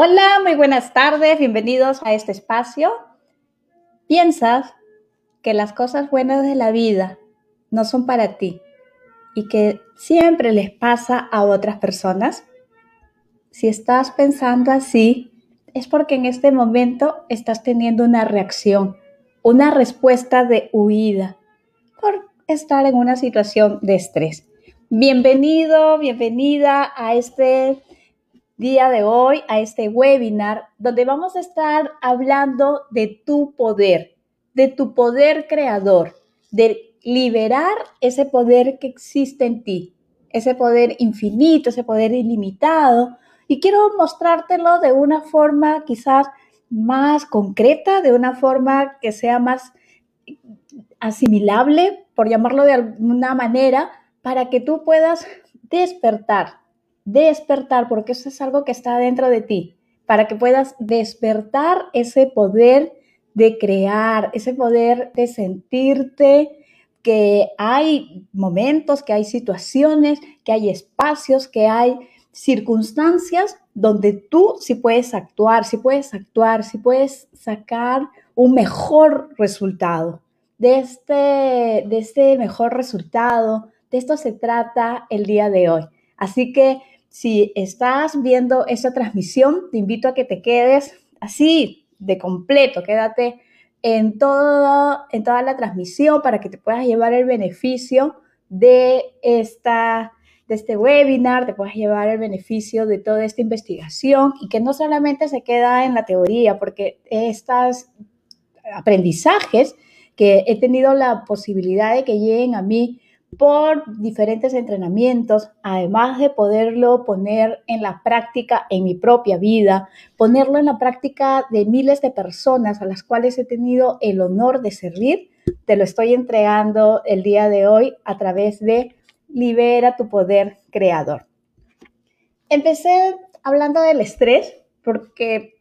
Hola, muy buenas tardes, bienvenidos a este espacio. ¿Piensas que las cosas buenas de la vida no son para ti y que siempre les pasa a otras personas? Si estás pensando así, es porque en este momento estás teniendo una reacción, una respuesta de huida por estar en una situación de estrés. Bienvenido, bienvenida a este día de hoy a este webinar donde vamos a estar hablando de tu poder, de tu poder creador, de liberar ese poder que existe en ti, ese poder infinito, ese poder ilimitado. Y quiero mostrártelo de una forma quizás más concreta, de una forma que sea más asimilable, por llamarlo de alguna manera, para que tú puedas despertar despertar, porque eso es algo que está dentro de ti, para que puedas despertar ese poder de crear, ese poder de sentirte que hay momentos, que hay situaciones, que hay espacios, que hay circunstancias donde tú sí puedes actuar, sí puedes actuar, sí puedes sacar un mejor resultado. De este, de este mejor resultado, de esto se trata el día de hoy. Así que si estás viendo esta transmisión, te invito a que te quedes así, de completo, quédate en, en toda la transmisión para que te puedas llevar el beneficio de, esta, de este webinar, te puedas llevar el beneficio de toda esta investigación y que no solamente se queda en la teoría, porque estos aprendizajes que he tenido la posibilidad de que lleguen a mí por diferentes entrenamientos, además de poderlo poner en la práctica en mi propia vida, ponerlo en la práctica de miles de personas a las cuales he tenido el honor de servir, te lo estoy entregando el día de hoy a través de Libera tu poder creador. Empecé hablando del estrés porque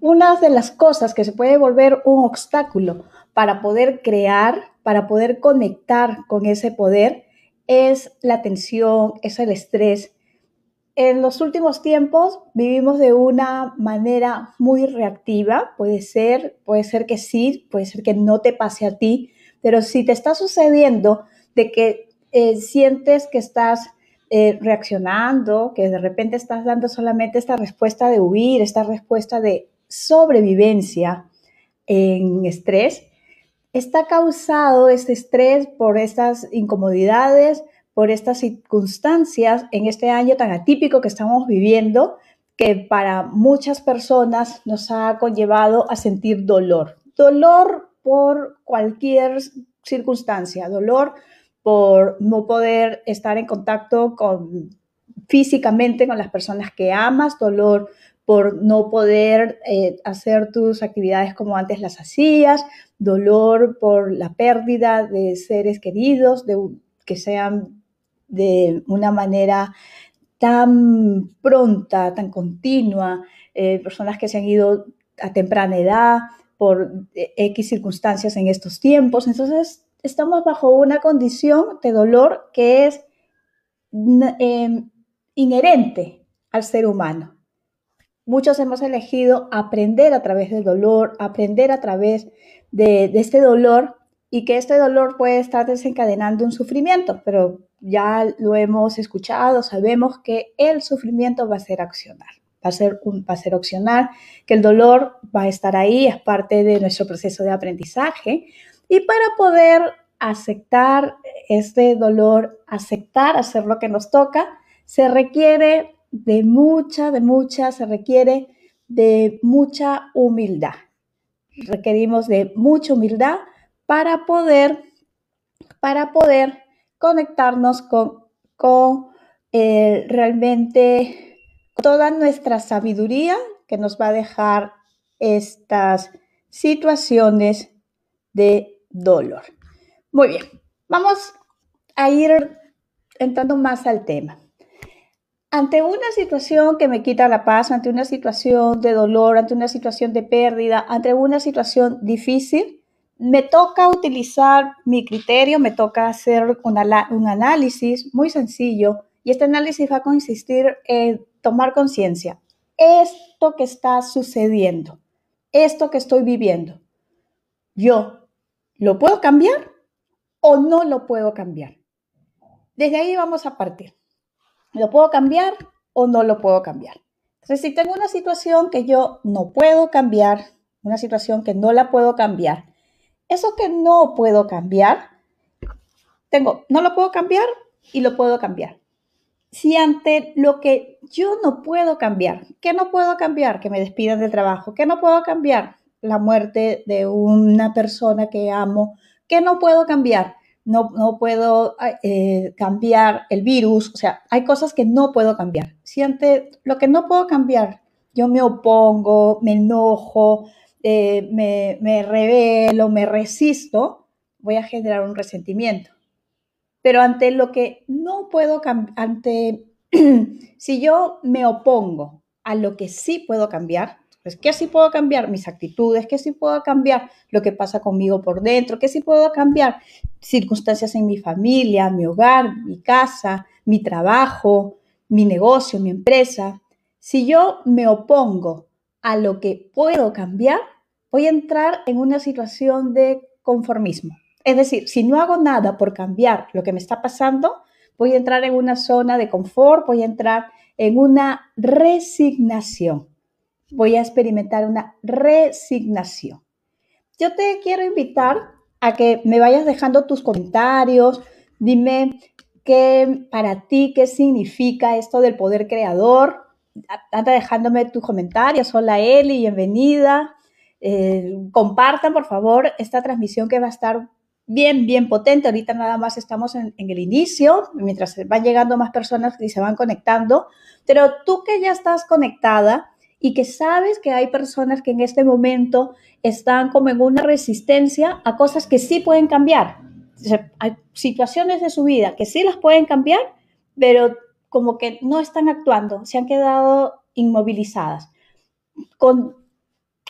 una de las cosas que se puede volver un obstáculo para poder crear para poder conectar con ese poder es la tensión, es el estrés. En los últimos tiempos vivimos de una manera muy reactiva, puede ser, puede ser que sí, puede ser que no te pase a ti, pero si te está sucediendo de que eh, sientes que estás eh, reaccionando, que de repente estás dando solamente esta respuesta de huir, esta respuesta de sobrevivencia en estrés, está causado este estrés por estas incomodidades, por estas circunstancias en este año tan atípico que estamos viviendo, que para muchas personas nos ha conllevado a sentir dolor. Dolor por cualquier circunstancia, dolor por no poder estar en contacto con físicamente con las personas que amas, dolor por no poder eh, hacer tus actividades como antes las hacías, dolor por la pérdida de seres queridos, que sean de una manera tan pronta, tan continua, eh, personas que se han ido a temprana edad por eh, X circunstancias en estos tiempos. Entonces, estamos bajo una condición de dolor que es inherente al ser humano. Muchos hemos elegido aprender a través del dolor, aprender a través de, este dolor y que este dolor puede estar desencadenando un sufrimiento, pero ya lo hemos escuchado, sabemos que el sufrimiento va a ser accionar, va a ser, un, va a ser opcional, que el dolor va a estar ahí, es parte de nuestro proceso de aprendizaje. Y para poder aceptar este dolor, aceptar hacer lo que nos toca, se requiere de mucha, de mucha, se requiere de mucha humildad. Requerimos de mucha humildad para poder, para poder conectarnos con, con eh, realmente toda nuestra sabiduría que nos va a dejar estas situaciones de dolor. Muy bien, vamos a ir entrando más al tema ante una situación que me quita la paz, ante una situación de dolor, ante una situación de pérdida, ante una situación difícil, me toca utilizar mi criterio, me toca hacer un, análisis muy sencillo y este análisis va a consistir en tomar conciencia. esto que está sucediendo, esto que estoy viviendo, yo lo puedo cambiar o no lo puedo cambiar. Desde ahí vamos a partir. ¿Lo puedo cambiar o no lo puedo cambiar? Entonces, si tengo una situación que yo no puedo cambiar, una situación que no la puedo cambiar, eso que no puedo cambiar, tengo, no lo puedo cambiar y lo puedo cambiar. Si ante lo que yo no puedo cambiar, ¿qué no puedo cambiar? Que me despidan del trabajo. ¿Qué no puedo cambiar? La muerte de una persona que amo. ¿Qué no puedo cambiar? No, no puedo eh, cambiar el virus. O sea, hay cosas que no puedo cambiar. Si ante lo que no puedo cambiar, yo me opongo, me enojo, eh, me, me revelo, me resisto, voy a generar un resentimiento. Pero ante lo que no puedo cambiar, ante si yo me opongo a lo que sí puedo cambiar, pues ¿qué sí puedo cambiar? Mis actitudes, ¿qué sí puedo cambiar? Lo que pasa conmigo por dentro, ¿qué sí puedo cambiar? Circunstancias en mi familia, mi hogar, mi casa, mi trabajo, mi negocio, mi empresa. Si yo me opongo a lo que puedo cambiar, voy a entrar en una situación de conformismo. Es decir, si no hago nada por cambiar lo que me está pasando, voy a entrar en una zona de confort, voy a entrar en una resignación. Voy a experimentar una resignación. Yo te quiero invitar a que me vayas dejando tus comentarios, dime qué para ti, qué significa esto del poder creador. Anda dejándome tus comentarios. Hola Eli, bienvenida. Eh, compartan, por favor, esta transmisión que va a estar bien, bien potente. Ahorita nada más estamos en, el inicio, mientras van llegando más personas y se van conectando. Pero tú que ya estás conectada y que sabes que hay personas que en este momento están como en una resistencia a cosas que sí pueden cambiar. hay situaciones de su vida que sí las pueden cambiar, pero como que no están actuando, se han quedado inmovilizadas. Con,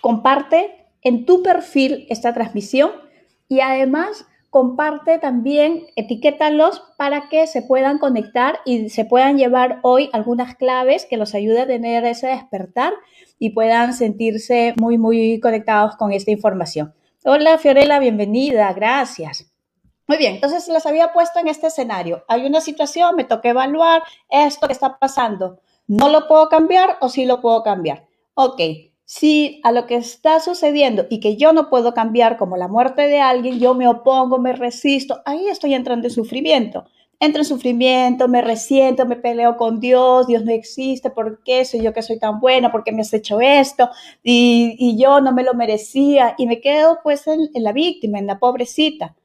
comparte en tu perfil esta transmisión y además comparte también, etiquétalos para que se puedan conectar y se puedan llevar hoy algunas claves que los ayude a tener ese despertar y puedan sentirse muy, muy conectados con esta información. Hola Fiorella, bienvenida, gracias. Muy bien, entonces las había puesto en este escenario. Hay una situación, me toca evaluar esto que está pasando. ¿No lo puedo cambiar o sí lo puedo cambiar? Ok, si a lo que está sucediendo y que yo no puedo cambiar, como la muerte de alguien, yo me opongo, me resisto, ahí estoy entrando en sufrimiento. Entro en sufrimiento, me resiento, me peleo con Dios, Dios no existe, ¿por qué soy yo que soy tan buena? ¿Por qué me has hecho esto? Y, yo no me lo merecía y me quedo pues en, en la víctima, en la pobrecita.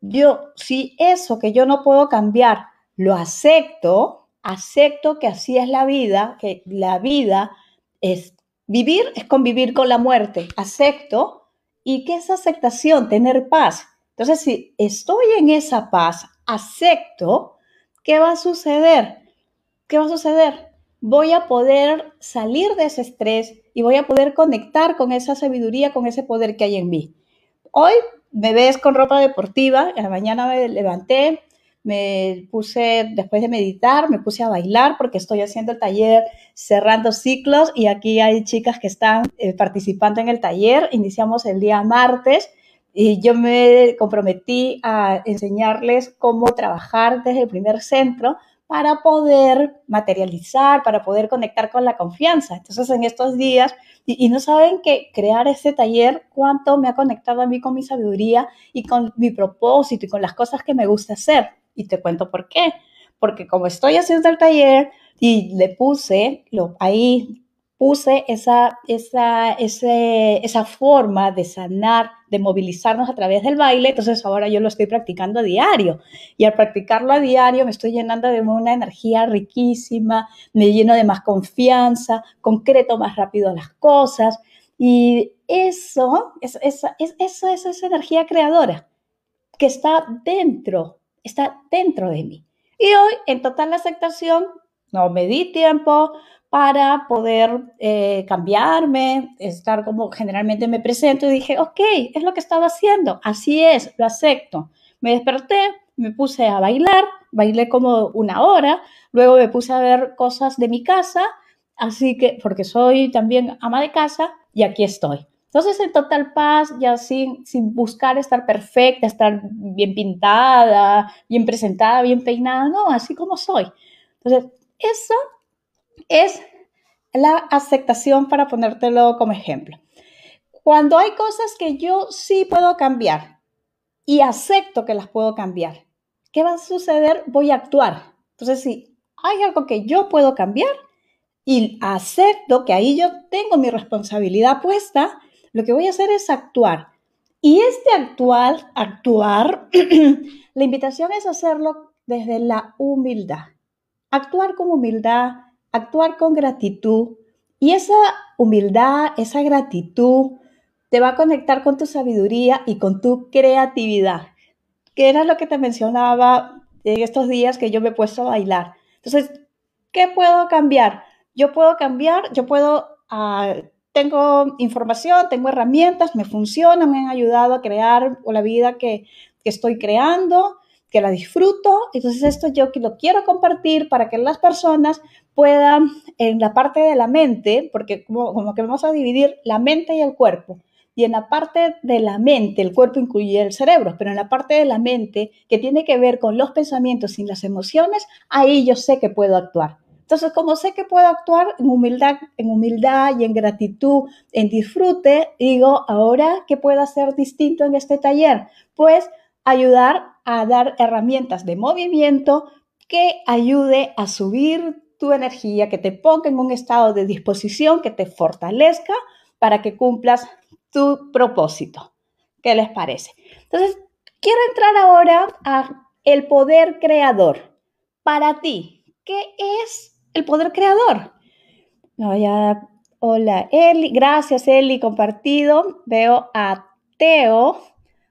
Yo, si eso que yo no puedo cambiar lo acepto, acepto que así es la vida, que la vida es Vivir es convivir con la muerte, acepto, y que esa aceptación, tener paz. Entonces, si estoy en esa paz, acepto, ¿qué va a suceder? ¿Qué va a suceder? Voy a poder salir de ese estrés y voy a poder conectar con esa sabiduría, con ese poder que hay en mí. Hoy me ves con ropa deportiva, en la mañana me levanté, me puse, después de meditar, me puse a bailar porque estoy haciendo el taller cerrando ciclos y aquí hay chicas que están eh, participando en el taller. Iniciamos el día martes y yo me comprometí a enseñarles cómo trabajar desde el primer centro para poder materializar, para poder conectar con la confianza. Entonces, en estos días, y, y, no saben que crear este taller, cuánto me ha conectado a mí con mi sabiduría y con mi propósito y con las cosas que me gusta hacer. Y te cuento por qué. Porque como estoy haciendo el taller y le puse, lo, ahí puse esa, esa, esa forma de sanar, de movilizarnos a través del baile, entonces ahora yo lo estoy practicando a diario. Y al practicarlo a diario me estoy llenando de una energía riquísima, me lleno de más confianza, concreto más rápido las cosas. Y eso, es, es, es, eso es esa energía creadora que está dentro está dentro de mí. Y hoy, en total aceptación, no me di tiempo para poder eh, cambiarme, estar como generalmente me presento y dije, ok, es lo que estaba haciendo, así es, lo acepto. Me desperté, me puse a bailar, bailé como una hora, luego me puse a ver cosas de mi casa, así que, porque soy también ama de casa y aquí estoy. Entonces, en total paz, ya sin, sin buscar estar perfecta, estar bien pintada, bien presentada, bien peinada, no, así como soy. Entonces, eso es la aceptación para ponértelo como ejemplo. Cuando hay cosas que yo sí puedo cambiar y acepto que las puedo cambiar, ¿qué va a suceder? Voy a actuar. Entonces, si hay algo que yo puedo cambiar y acepto que ahí yo tengo mi responsabilidad puesta, lo que voy a hacer es actuar. Y este actuar, actuar, la invitación es hacerlo desde la humildad. Actuar con humildad, actuar con gratitud. Y esa humildad, esa gratitud, te va a conectar con tu sabiduría y con tu creatividad, que era lo que te mencionaba en estos días que yo me he puesto a bailar. Entonces, ¿qué puedo cambiar? Yo puedo cambiar, yo puedo ah, tengo información, tengo herramientas, me funcionan, me han ayudado a crear la vida que, estoy creando, que la disfruto. Entonces esto yo lo quiero compartir para que las personas puedan, en la parte de la mente, porque como, como que vamos a dividir la mente y el cuerpo. Y en la parte de la mente, el cuerpo incluye el cerebro, pero en la parte de la mente que tiene que ver con los pensamientos y las emociones, ahí yo sé que puedo actuar. Entonces, como sé que puedo actuar en humildad, en humildad y en gratitud, en disfrute, digo, ahora, ¿qué puedo hacer distinto en este taller? Pues ayudar a dar herramientas de movimiento que ayude a subir tu energía, que te ponga en un estado de disposición, que te fortalezca para que cumplas tu propósito. ¿Qué les parece? Entonces, quiero entrar ahora a el poder creador. Para ti, ¿qué es el poder creador. No, hola Eli, gracias Eli, compartido. Veo a Teo,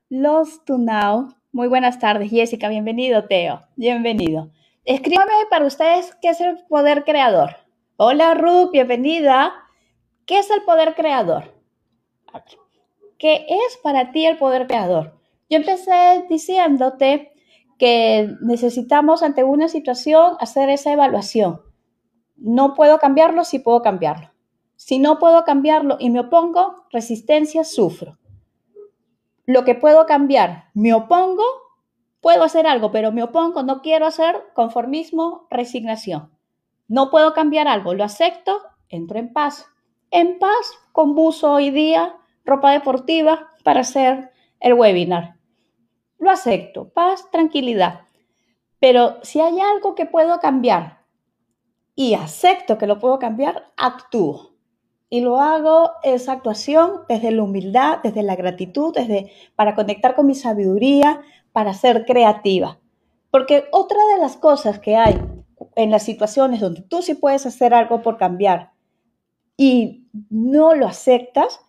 Lost to Now. Muy buenas tardes, Jessica, bienvenido Teo, bienvenido. Escríbame para ustedes qué es el poder creador. Hola Ruth, bienvenida. ¿Qué es el poder creador? ¿Qué es para ti el poder creador? Yo empecé diciéndote que necesitamos ante una situación hacer esa evaluación no puedo cambiarlo, sí puedo cambiarlo. Si no puedo cambiarlo y me opongo, resistencia, sufro. Lo que puedo cambiar, me opongo, puedo hacer algo, pero me opongo, no quiero hacer conformismo, resignación. No puedo cambiar algo, lo acepto, entro en paz. En paz, con buzo hoy día, ropa deportiva para hacer el webinar. Lo acepto, paz, tranquilidad. Pero si hay algo que puedo cambiar, y acepto que lo puedo cambiar, actúo. Y lo hago esa actuación desde la humildad, desde la gratitud, desde para conectar con mi sabiduría, para ser creativa. Porque otra de las cosas que hay en las situaciones donde tú sí puedes hacer algo por cambiar y no lo aceptas,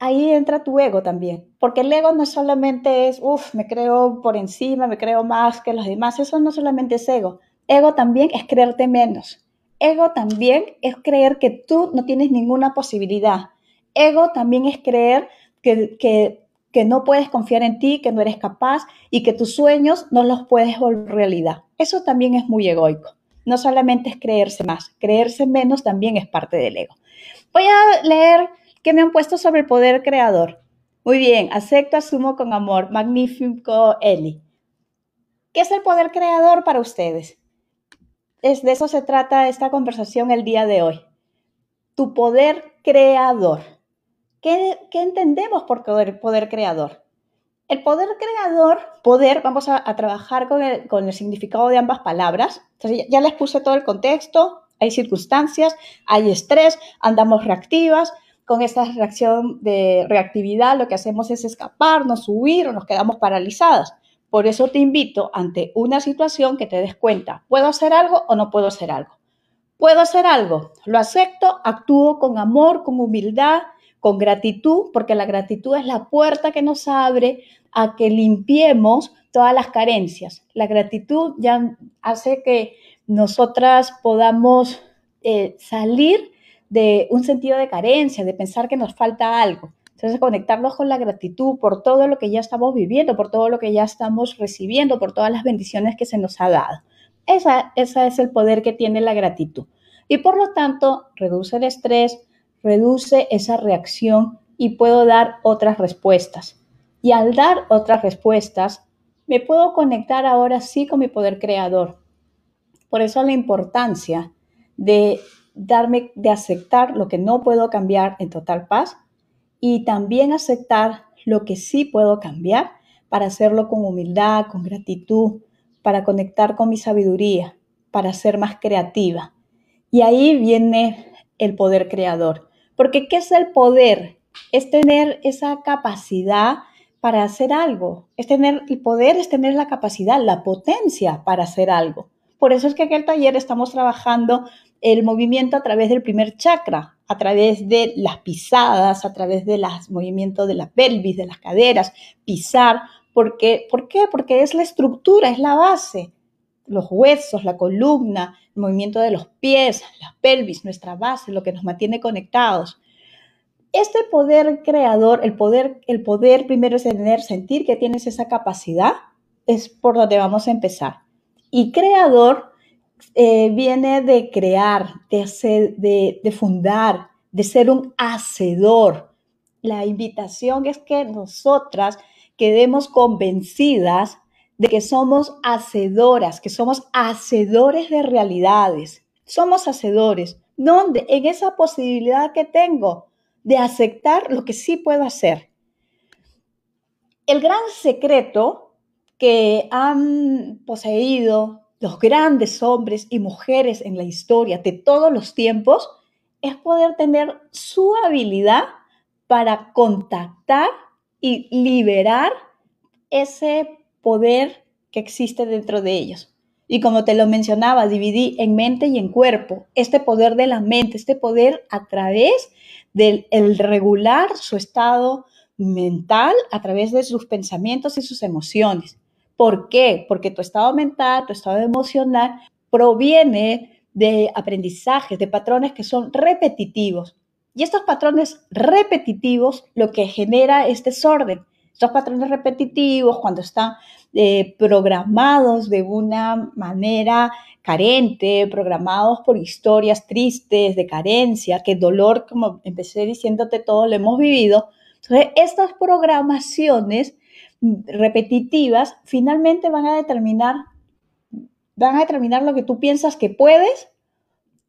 ahí entra tu ego también. Porque el ego no solamente es, uff, me creo por encima, me creo más que los demás. Eso no solamente es ego. Ego también es creerte menos. Ego también es creer que tú no tienes ninguna posibilidad. Ego también es creer que, que, no puedes confiar en ti, que no eres capaz y que tus sueños no los puedes volver realidad. Eso también es muy egoico. No solamente es creerse más, creerse menos también es parte del ego. Voy a leer qué me han puesto sobre el poder creador. Muy bien, acepto, asumo con amor. Magnífico, Eli. ¿Qué es el poder creador para ustedes? Es, de eso se trata esta conversación el día de hoy. Tu poder creador. ¿Qué, entendemos por poder, poder, creador? El poder creador, poder, vamos a, trabajar con el, con el, significado de ambas palabras. Ya, les puse todo el contexto, hay circunstancias, hay estrés, andamos reactivas. Con esta reacción de reactividad lo que hacemos es escaparnos, huir o nos quedamos paralizadas. Por eso te invito ante una situación que te des cuenta, ¿puedo hacer algo o no puedo hacer algo? ¿Puedo hacer algo? Lo acepto, actúo con amor, con humildad, con gratitud, porque la gratitud es la puerta que nos abre a que limpiemos todas las carencias. La gratitud ya hace que nosotras podamos eh, salir de un sentido de carencia, de pensar que nos falta algo. Entonces, conectarnos con la gratitud por todo lo que ya estamos viviendo, por todo lo que ya estamos recibiendo, por todas las bendiciones que se nos ha dado. Esa, ese es el poder que tiene la gratitud. y por lo tanto reduce el estrés, reduce esa reacción y puedo dar otras respuestas. Y al dar otras respuestas, me puedo conectar ahora sí con mi poder creador. Por eso la importancia de darme, de aceptar lo que no puedo cambiar en total paz y también aceptar lo que sí puedo cambiar para hacerlo con humildad, con gratitud, para conectar con mi sabiduría, para ser más creativa. Y ahí viene el poder creador. Porque ¿qué es el poder? Es tener esa capacidad para hacer algo. Es tener el poder, es tener la capacidad, la potencia para hacer algo. Por eso es que en el taller estamos trabajando el movimiento a través del primer chakra, a través de las pisadas, a través de los movimientos de la pelvis, de las caderas, pisar. Porque, ¿Por qué? Porque es la estructura, es la base. Los huesos, la columna, el movimiento de los pies, la pelvis, nuestra base, lo que nos mantiene conectados. Este poder creador, el poder, el poder primero es tener, sentir que tienes esa capacidad, es por donde vamos a empezar. Y creador eh, viene de crear, de, hacer, de, de fundar, de ser un hacedor. La invitación es que nosotras quedemos convencidas de que somos hacedoras, que somos hacedores de realidades. Somos hacedores. ¿Dónde? En esa posibilidad que tengo de aceptar lo que sí puedo hacer. El gran secreto que han poseído los grandes hombres y mujeres en la historia de todos los tiempos es poder tener su habilidad para contactar y liberar ese poder que existe dentro de ellos. Y como te lo mencionaba, dividí en mente y en cuerpo, este poder de la mente, este poder a través del el regular su estado mental, a través de sus pensamientos y sus emociones. ¿Por qué? Porque tu estado mental, tu estado emocional proviene de aprendizajes, de patrones que son repetitivos. Y estos patrones repetitivos lo que genera es desorden. Estos patrones repetitivos, cuando están eh, programados de una manera carente, programados por historias tristes, de carencia, que dolor, como empecé diciéndote todo, lo hemos vivido. Entonces, estas programaciones repetitivas finalmente van a determinar, van a determinar lo que tú piensas que puedes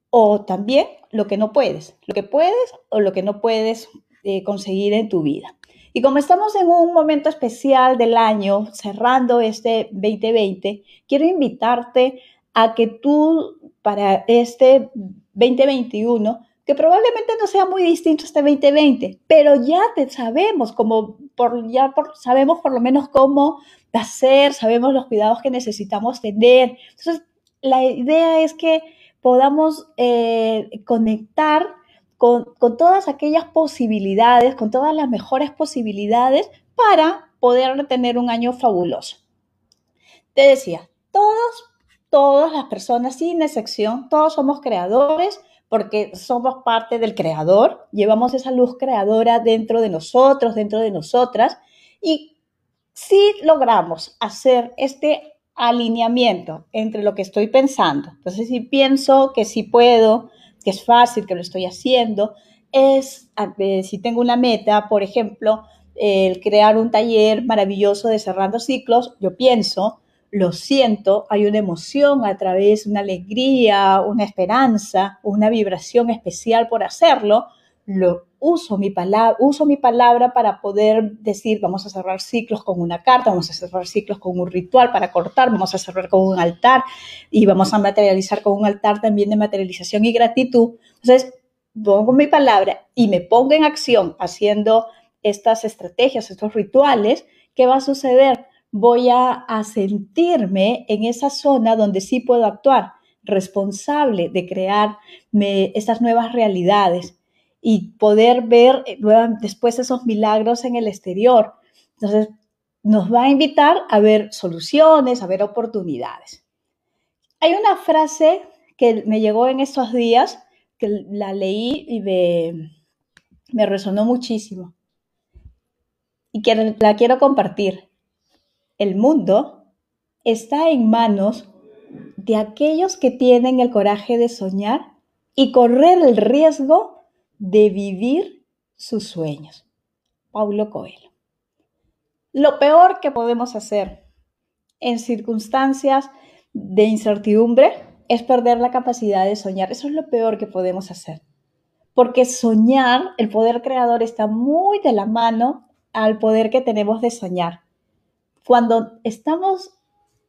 o también lo que no puedes, lo que puedes o lo que no puedes eh, conseguir en tu vida. Y como estamos en un momento especial del año, cerrando este 2020, quiero invitarte a que tú para este 2021, que probablemente no sea muy distinto este 2020, pero ya te sabemos como por ya por, sabemos por lo menos cómo hacer, sabemos los cuidados que necesitamos tener. Entonces, la idea es que podamos eh, conectar con, todas aquellas posibilidades, con todas las mejores posibilidades para poder tener un año fabuloso. Te decía, todos, todas las personas, sin excepción, todos somos creadores porque somos parte del creador, llevamos esa luz creadora dentro de nosotros, dentro de nosotras, y si logramos hacer este alineamiento entre lo que estoy pensando, entonces si pienso que sí puedo, que es fácil, que lo estoy haciendo, es si tengo una meta, por ejemplo, el crear un taller maravilloso de cerrando ciclos, yo pienso, lo siento, hay una emoción a través, una alegría, una esperanza, una vibración especial por hacerlo, lo uso mi palabra, uso mi palabra para poder decir, vamos a cerrar ciclos con una carta, vamos a cerrar ciclos con un ritual para cortar, vamos a cerrar con un altar y vamos a materializar con un altar también de materialización y gratitud. Entonces, pongo mi palabra y me pongo en acción haciendo estas estrategias, estos rituales, ¿qué va a suceder? Voy a, sentirme en esa zona donde sí puedo actuar, responsable de crear estas nuevas realidades y poder ver eh, después esos milagros en el exterior. Entonces, nos va a invitar a ver soluciones, a ver oportunidades. Hay una frase que me llegó en estos días, que la leí y me, me resonó muchísimo y que la quiero compartir. El mundo está en manos de aquellos que tienen el coraje de soñar y correr el riesgo de vivir sus sueños. Paulo Coelho. Lo peor que podemos hacer en circunstancias de incertidumbre es perder la capacidad de soñar. Eso es lo peor que podemos hacer. Porque soñar, el poder creador está muy de la mano al poder que tenemos de soñar. Cuando estamos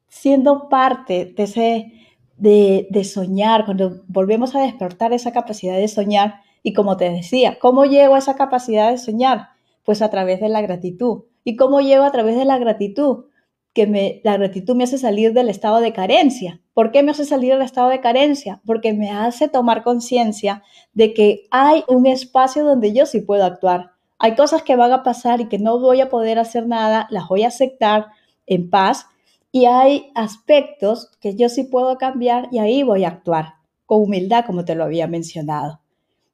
siendo parte de ese de, soñar, cuando volvemos a despertar esa capacidad de soñar, y como te decía, ¿cómo llego a esa capacidad de soñar? Pues a través de la gratitud. ¿Y cómo llego a través de la gratitud? que me, la gratitud me hace salir del estado de carencia. ¿Por qué me hace salir del estado de carencia? Porque me hace tomar conciencia de que hay un espacio donde yo sí puedo actuar. Hay cosas que van a pasar y que no voy a poder hacer nada, las voy a aceptar en paz y hay aspectos que yo sí puedo cambiar y ahí voy a actuar con humildad, como te lo había mencionado.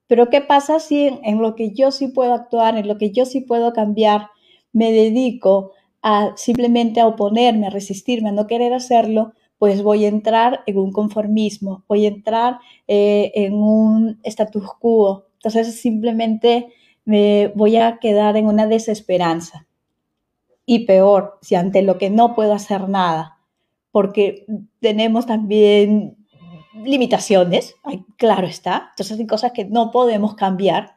Pero ¿qué pasa si en, lo que yo sí puedo actuar, en lo que yo sí puedo cambiar, me dedico a simplemente a oponerme, a resistirme, a no querer hacerlo, pues voy a entrar en un conformismo, voy a entrar eh, en un status quo. Entonces simplemente me voy a quedar en una desesperanza. Y peor, si ante lo que no puedo hacer nada, porque tenemos también limitaciones, claro está, entonces hay cosas que no podemos cambiar,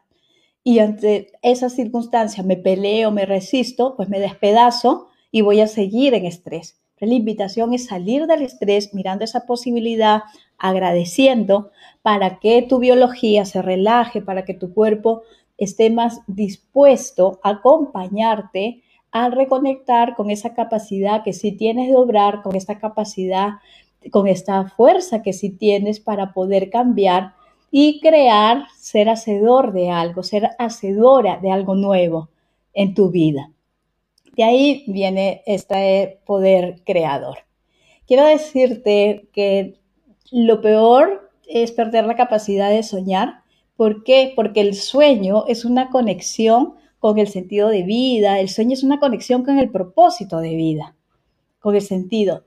y ante esa circunstancia me peleo, me resisto, pues me despedazo y voy a seguir en estrés. La invitación es salir del estrés mirando esa posibilidad, agradeciendo para que tu biología se relaje, para que tu cuerpo esté más dispuesto a acompañarte a reconectar con esa capacidad que sí tienes de obrar, con esta capacidad, con esta fuerza que sí tienes para poder cambiar y crear, ser hacedor de algo, ser hacedora de algo nuevo en tu vida. De ahí viene este poder creador. Quiero decirte que lo peor es perder la capacidad de soñar. ¿Por qué? Porque el sueño es una conexión con el sentido de vida, el sueño es una conexión con el propósito de vida, con el sentido.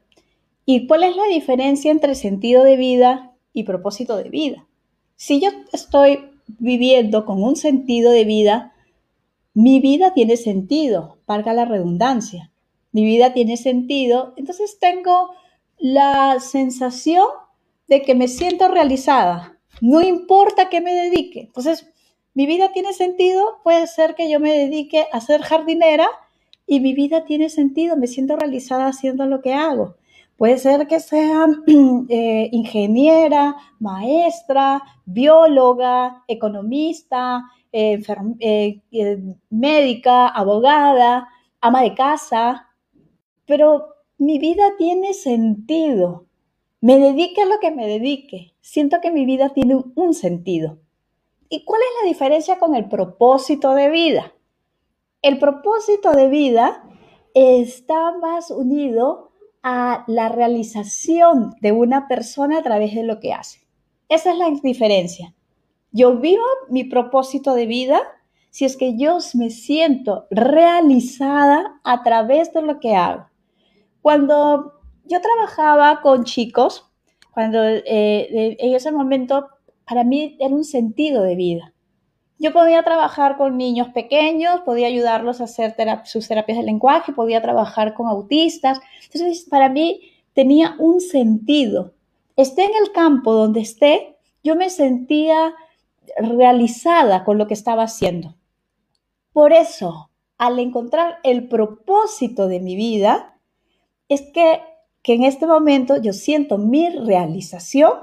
¿Y cuál es la diferencia entre sentido de vida y propósito de vida? Si yo estoy viviendo con un sentido de vida, mi vida tiene sentido, valga la redundancia. Mi vida tiene sentido, entonces tengo la sensación de que me siento realizada, no importa qué me dedique. Entonces, mi vida tiene sentido, puede ser que yo me dedique a ser jardinera y mi vida tiene sentido, me siento realizada haciendo lo que hago. Puede ser que sea eh, ingeniera, maestra, bióloga, economista, eh, eh, médica, abogada, ama de casa, pero mi vida tiene sentido. Me dedique a lo que me dedique. Siento que mi vida tiene un sentido. ¿Y cuál es la diferencia con el propósito de vida? El propósito de vida está más unido a la realización de una persona a través de lo que hace. Esa es la diferencia. Yo vivo mi propósito de vida si es que yo me siento realizada a través de lo que hago. Cuando yo trabajaba con chicos, cuando eh, en ese momento para mí era un sentido de vida. Yo podía trabajar con niños pequeños, podía ayudarlos a hacer sus terapias de lenguaje, podía trabajar con autistas. Entonces, para mí tenía un sentido. Esté en el campo donde esté, yo me sentía realizada con lo que estaba haciendo. Por eso, al encontrar el propósito de mi vida, es que, que en este momento yo siento mi realización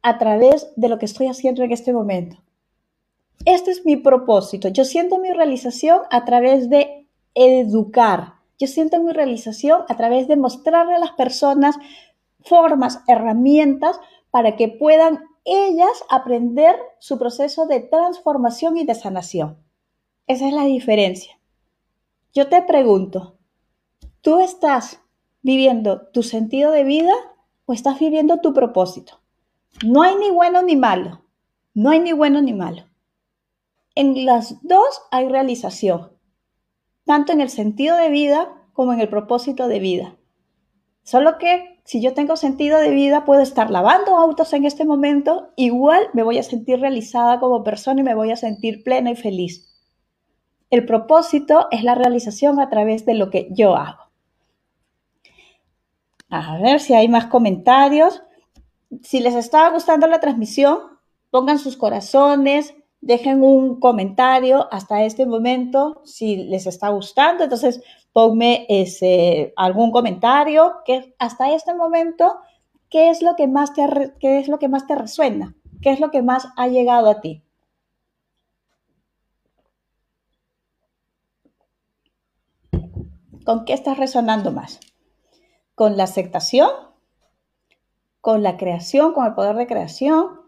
a través de lo que estoy haciendo en este momento. Este es mi propósito. Yo siento mi realización a través de educar. Yo siento mi realización a través de mostrarle a las personas formas, herramientas para que puedan ellas aprender su proceso de transformación y de sanación. Esa es la diferencia. Yo te pregunto, ¿tú estás viviendo tu sentido de vida o estás viviendo tu propósito? No hay ni bueno ni malo. No hay ni bueno ni malo. En las dos hay realización, tanto en el sentido de vida como en el propósito de vida. Solo que si yo tengo sentido de vida, puedo estar lavando autos en este momento, igual me voy a sentir realizada como persona y me voy a sentir plena y feliz. El propósito es la realización a través de lo que yo hago. A ver si hay más comentarios. Si les está gustando la transmisión, pongan sus corazones, dejen un comentario hasta este momento si les está gustando. Entonces, ponme ese, algún comentario que hasta este momento, ¿qué es, lo que más te, ¿qué es lo que más te resuena? ¿Qué es lo que más ha llegado a ti? ¿Con qué estás resonando más? ¿Con la aceptación? ¿Con la creación? ¿Con el poder de creación?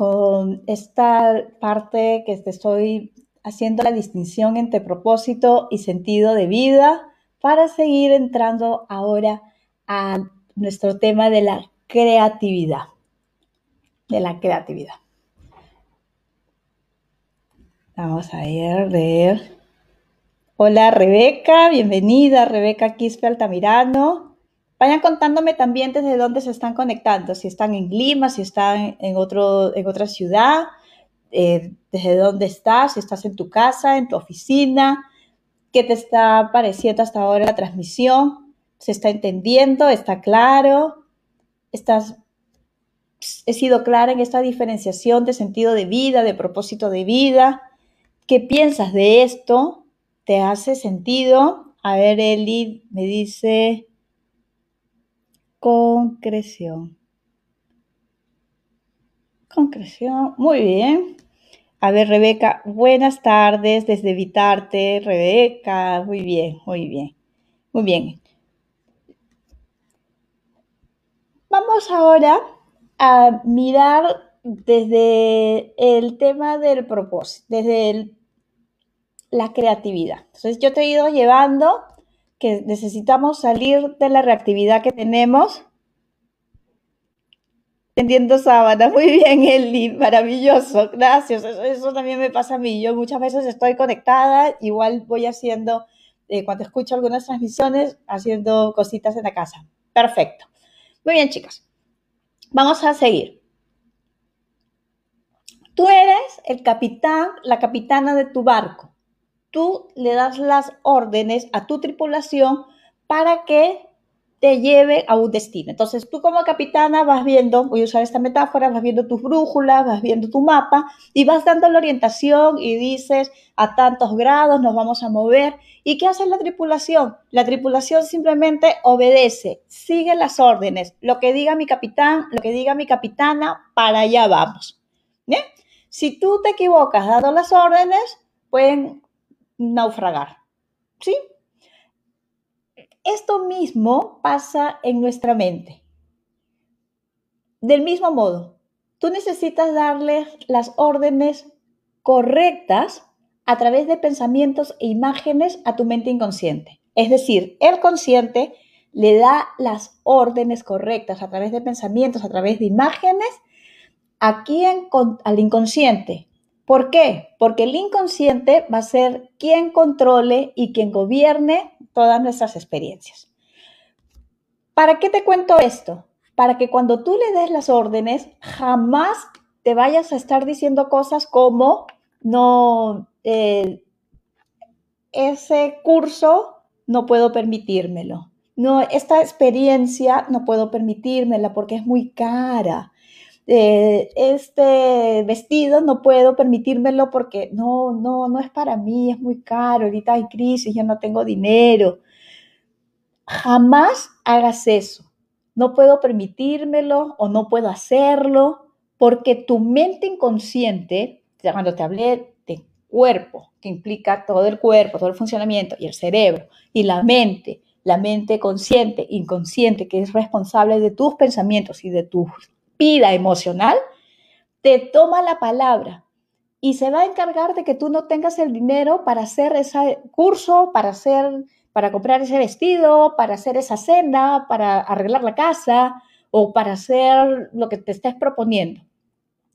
con esta parte que te estoy haciendo la distinción entre propósito y sentido de vida para seguir entrando ahora a nuestro tema de la creatividad. De la creatividad. Vamos a ir, ver. Hola Rebeca, bienvenida Rebeca Quispe Altamirano. Vayan contándome también desde dónde se están conectando, si están en Lima, si están en, otro, en otra ciudad, eh, desde dónde estás, si estás en tu casa, en tu oficina, qué te está pareciendo hasta ahora la transmisión, se está entendiendo, está claro, estás, he sido clara en esta diferenciación de sentido de vida, de propósito de vida, ¿qué piensas de esto? ¿Te hace sentido? A ver, Eli me dice, concreción. Concreción, muy bien. A ver, Rebeca, buenas tardes desde Vitarte, Rebeca, muy bien, muy bien, muy bien. Vamos ahora a mirar desde el tema del propósito, desde la creatividad. Entonces, yo te he ido llevando que necesitamos salir de la reactividad que tenemos. Tendiendo sábanas, muy bien, Eli, maravilloso, gracias. Eso, también me pasa a mí. Yo muchas veces estoy conectada, igual voy haciendo, eh, cuando escucho algunas transmisiones, haciendo cositas en la casa. Perfecto. Muy bien, chicas. Vamos a seguir. Tú eres el capitán, la capitana de tu barco tú le das las órdenes a tu tripulación para que te lleve a un destino. Entonces, tú como capitana vas viendo, voy a usar esta metáfora, vas viendo tus brújulas, vas viendo tu mapa y vas dando la orientación y dices a tantos grados nos vamos a mover. ¿Y qué hace la tripulación? La tripulación simplemente obedece, sigue las órdenes, lo que diga mi capitán, lo que diga mi capitana, para allá vamos. Si tú te equivocas dando las órdenes, pueden naufragar. ¿Sí? Esto mismo pasa en nuestra mente. Del mismo modo, tú necesitas darle las órdenes correctas a través de pensamientos e imágenes a tu mente inconsciente. Es decir, el consciente le da las órdenes correctas a través de pensamientos, a través de imágenes, a al inconsciente, ¿Por qué? Porque el inconsciente va a ser quien controle y quien gobierne todas nuestras experiencias. ¿Para qué te cuento esto? Para que cuando tú le des las órdenes, jamás te vayas a estar diciendo cosas como, no, eh, ese curso no puedo permitírmelo. No, esta experiencia no puedo permitírmela porque es muy cara. Este vestido no puedo permitírmelo porque no, no, no es para mí, es muy caro, ahorita hay crisis, yo no tengo dinero. Jamás hagas eso. No puedo permitírmelo o no puedo hacerlo porque tu mente inconsciente, cuando te hablé de cuerpo, que implica todo el cuerpo, todo el funcionamiento y el cerebro y la mente, la mente consciente, inconsciente, que es responsable de tus pensamientos y de tus vida emocional, te toma la palabra y se va a encargar de que tú no tengas el dinero para hacer ese curso, para hacer, para comprar ese vestido, para hacer esa cena, para arreglar la casa o para hacer lo que te estés proponiendo.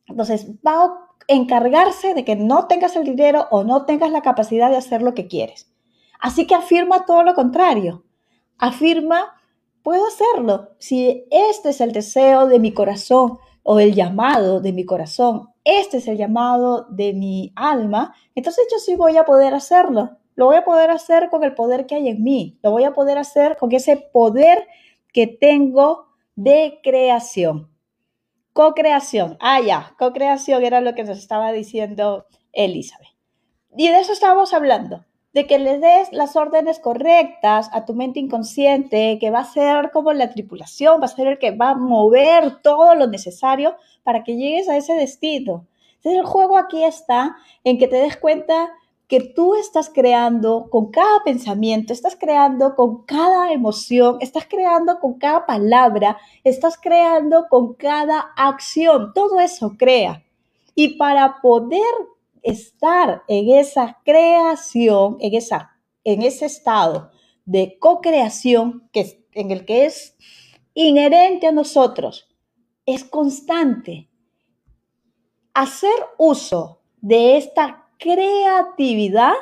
Entonces, va a encargarse de que no tengas el dinero o no tengas la capacidad de hacer lo que quieres. Así que afirma todo lo contrario. Afirma puedo hacerlo. Si este es el deseo de mi corazón o el llamado de mi corazón, este es el llamado de mi alma, entonces yo sí voy a poder hacerlo. Lo voy a poder hacer con el poder que hay en mí. Lo voy a poder hacer con ese poder que tengo de creación. Co-creación. Ah, ya, co-creación era lo que nos estaba diciendo Elizabeth. Y de eso estábamos hablando de que le des las órdenes correctas a tu mente inconsciente, que va a ser como la tripulación, va a ser el que va a mover todo lo necesario para que llegues a ese destino. Entonces el juego aquí está en que te des cuenta que tú estás creando con cada pensamiento, estás creando con cada emoción, estás creando con cada palabra, estás creando con cada acción. Todo eso crea. Y para poder estar en esa creación, en, esa, en ese estado de co-creación que, en el que es inherente a nosotros, es constante. Hacer uso de esta creatividad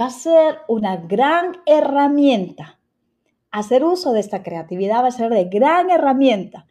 va a ser una gran herramienta. Hacer uso de esta creatividad va a ser de gran herramienta.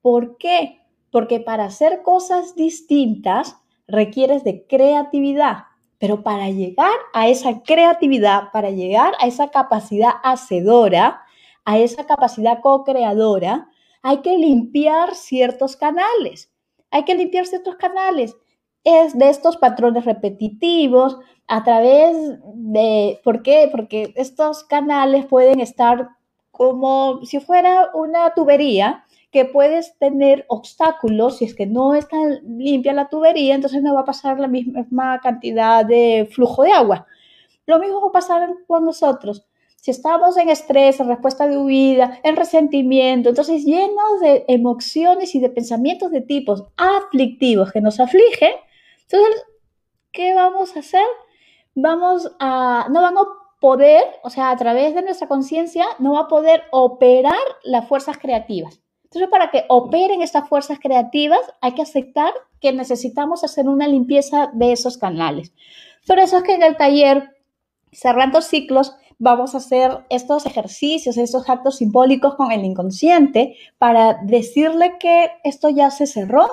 ¿Por qué? Porque para hacer cosas distintas requieres de creatividad, pero para llegar a esa creatividad, para llegar a esa capacidad hacedora, a esa capacidad co-creadora, hay que limpiar ciertos canales. Hay que limpiar ciertos canales. Es de estos patrones repetitivos a través de... ¿Por qué? Porque estos canales pueden estar como si fuera una tubería que puedes tener obstáculos si es que no está limpia la tubería, entonces no va a pasar la misma cantidad de flujo de agua. Lo mismo va a pasar con nosotros. Si estamos en estrés, en respuesta de huida, en resentimiento, entonces llenos de emociones y de pensamientos de tipos aflictivos que nos afligen, entonces, ¿qué vamos a hacer? Vamos a, no vamos a poder, o sea, a través de nuestra conciencia, no va a poder operar las fuerzas creativas. Entonces, para que operen estas fuerzas creativas, hay que aceptar que necesitamos hacer una limpieza de esos canales. Por eso es que en el taller, cerrando ciclos, vamos a hacer estos ejercicios, estos actos simbólicos con el inconsciente para decirle que esto ya se cerró,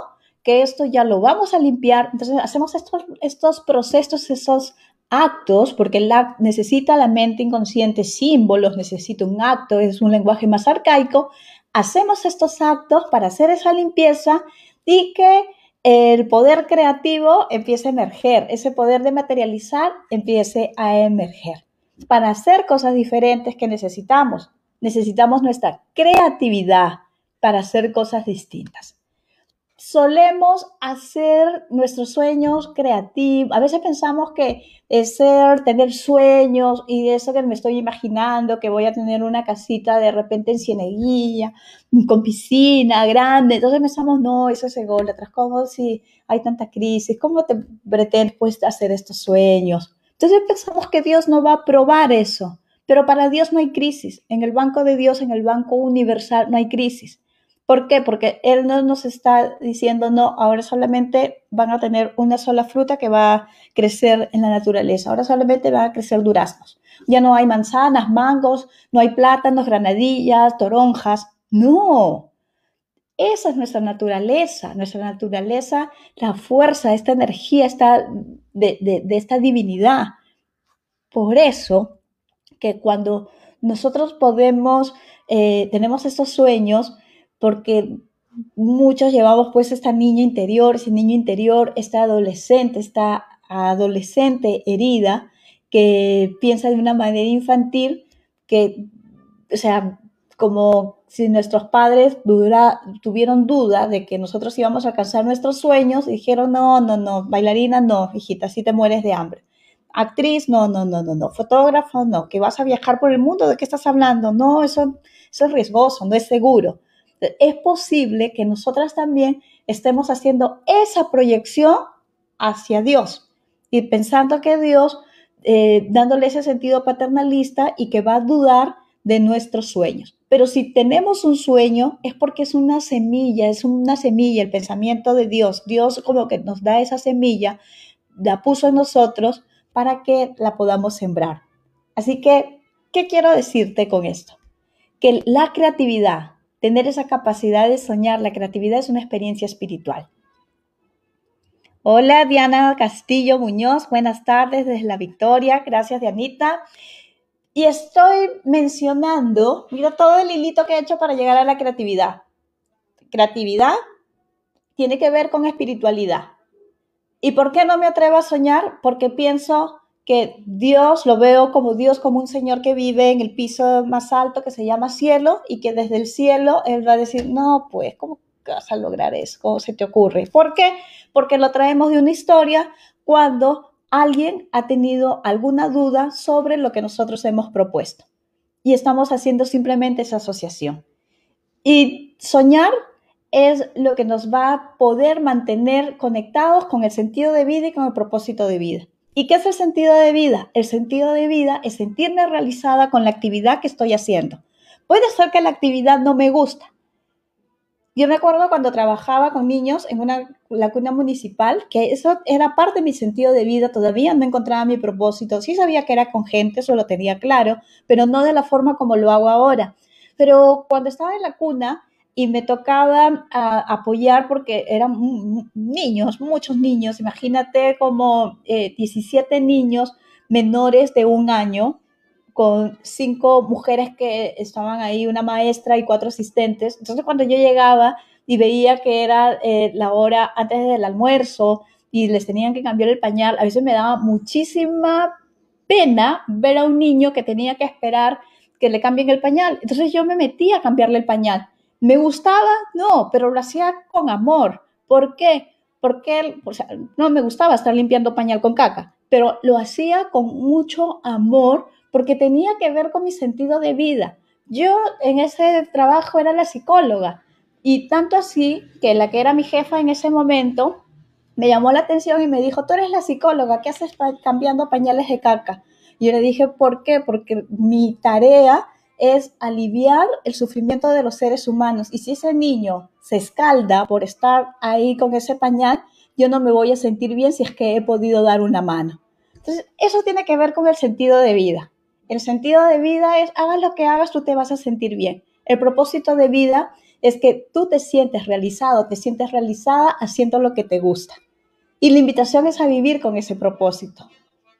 que esto ya lo vamos a limpiar. Entonces, hacemos estos, procesos, esos actos, porque el necesita la mente inconsciente símbolos, necesita un acto, es un lenguaje más arcaico, hacemos estos actos para hacer esa limpieza y que el poder creativo empiece a emerger, ese poder de materializar empiece a emerger. Para hacer cosas diferentes que necesitamos, necesitamos nuestra creatividad para hacer cosas distintas solemos hacer nuestros sueños creativos. A veces pensamos que es ser, tener sueños y eso que me estoy imaginando, que voy a tener una casita de repente en Cieneguilla, con piscina grande. Entonces pensamos, no, eso es ególatra. ¿Cómo si hay tanta crisis? ¿Cómo te pretendes pues, hacer estos sueños? Entonces pensamos que Dios no va a probar eso. Pero para Dios no hay crisis. En el banco de Dios, en el banco universal, no hay crisis. ¿Por qué? Porque Él no nos está diciendo, no, ahora solamente van a tener una sola fruta que va a crecer en la naturaleza, ahora solamente van a crecer duraznos. Ya no hay manzanas, mangos, no hay plátanos, granadillas, toronjas. No, esa es nuestra naturaleza, nuestra naturaleza, la fuerza, esta energía esta, de, esta divinidad. Por eso que cuando nosotros podemos, eh, tenemos estos sueños, porque muchos llevamos pues esta niña interior, ese niño interior, esta adolescente, esta adolescente herida que piensa de una manera infantil, que, o sea, como si nuestros padres tuvieron duda de que nosotros íbamos a alcanzar nuestros sueños, dijeron, no, no, no, bailarina, no, hijita, si te mueres de hambre. Actriz, no, no, no, no, no. Fotógrafo, no. Que vas a viajar por el mundo, ¿de qué estás hablando? No, eso es riesgoso, no es seguro es posible que nosotras también estemos haciendo esa proyección hacia Dios y pensando que Dios, eh, dándole ese sentido paternalista y que va a dudar de nuestros sueños. Pero si tenemos un sueño es porque es una semilla, es una semilla, el pensamiento de Dios. Dios como que nos da esa semilla, la puso en nosotros para que la podamos sembrar. Así que, ¿qué quiero decirte con esto? que la creatividad, tener esa capacidad de soñar, la creatividad es una experiencia espiritual. Hola Diana Castillo Muñoz, buenas tardes desde la Victoria, gracias Dianita. Y estoy mencionando, mira todo el hilito que he hecho para llegar a la creatividad. Creatividad tiene que ver con espiritualidad. ¿Y por qué no me atrevo a soñar? Porque pienso que Dios lo veo como Dios, como un Señor que vive en el piso más alto que se llama cielo y que desde el cielo Él va a decir, no, pues, ¿cómo vas a lograr eso? ¿Cómo se te ocurre? ¿Por qué? Porque lo traemos de una historia cuando alguien ha tenido alguna duda sobre lo que nosotros hemos propuesto. Y estamos haciendo simplemente esa asociación. Y soñar es lo que nos va a poder mantener conectados con el sentido de vida y con el propósito de vida. ¿Y qué es el sentido de vida? El sentido de vida es sentirme realizada con la actividad que estoy haciendo. Puede ser que la actividad no me gusta. Yo me acuerdo cuando trabajaba con niños en una, la cuna municipal, que eso era parte de mi sentido de vida, todavía no encontraba mi propósito. Sí sabía que era con gente, eso lo tenía claro, pero no de la forma como lo hago ahora. Pero cuando estaba en la cuna, y me tocaba apoyar porque eran niños, muchos niños, imagínate como 17 eh, niños menores de un año con cinco mujeres que estaban ahí, una maestra y cuatro asistentes. Entonces cuando yo llegaba y veía que era eh, la hora antes del almuerzo y les tenían que cambiar el pañal, a veces me daba muchísima pena ver a un niño que tenía que esperar que le cambien el pañal. Entonces yo me metí a cambiarle el pañal ¿Me gustaba? No, pero lo hacía con amor. ¿Por qué? Porque no me gustaba estar limpiando pañal con caca, pero lo hacía con mucho amor porque tenía que ver con mi sentido de vida. Yo en ese trabajo era la psicóloga y tanto así que la que era mi jefa en ese momento me llamó la atención y me dijo, tú eres la psicóloga, ¿qué haces cambiando pañales de caca? Y yo le dije, ¿por qué? Porque mi tarea es aliviar el sufrimiento de los seres humanos. Y si ese niño se escalda por estar ahí con ese pañal, yo no me voy a sentir bien si es que he podido dar una mano. Entonces, eso tiene que ver con el sentido de vida. El sentido de vida es, hagas lo que hagas, tú te vas a sentir bien. El propósito de vida es que tú te sientes realizado, te sientes realizada haciendo lo que te gusta. Y la invitación es a vivir con ese propósito.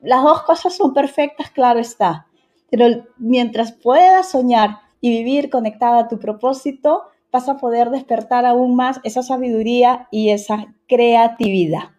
Las dos cosas son perfectas, claro está pero mientras puedas soñar y vivir conectada a tu propósito, vas a poder despertar aún más esa sabiduría y esa creatividad.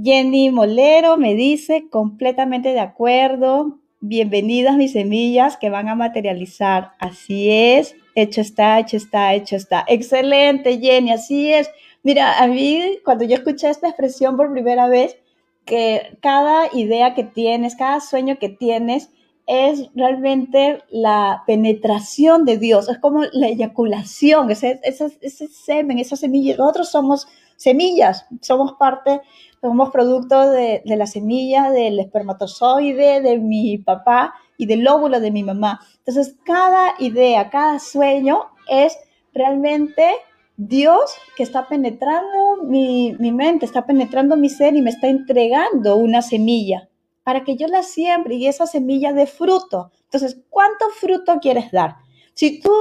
Jenny Molero me dice, completamente de acuerdo, bienvenidas mis semillas que van a materializar. Así es, hecho está, hecho está, hecho está. Excelente, Jenny, así es. Mira, a mí cuando yo escuché esta expresión por primera vez, que cada idea que tienes, cada sueño que tienes, es realmente la penetración de Dios, es como la eyaculación, ese, ese, semen, esa semilla. Nosotros somos semillas, somos parte, somos producto de, de la semilla, del espermatozoide de mi papá y del óvulo de mi mamá. Entonces, cada idea, cada sueño es realmente Dios que está penetrando mi, mi mente, está penetrando mi ser y me está entregando una semilla para que yo la siembre y esa semilla de fruto. Entonces, ¿cuánto fruto quieres dar? Si tú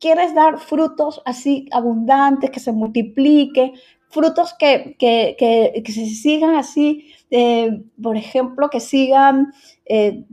quieres dar frutos así abundantes, que se multiplique, frutos que, que, se sigan así, eh, por ejemplo, que sigan, eh,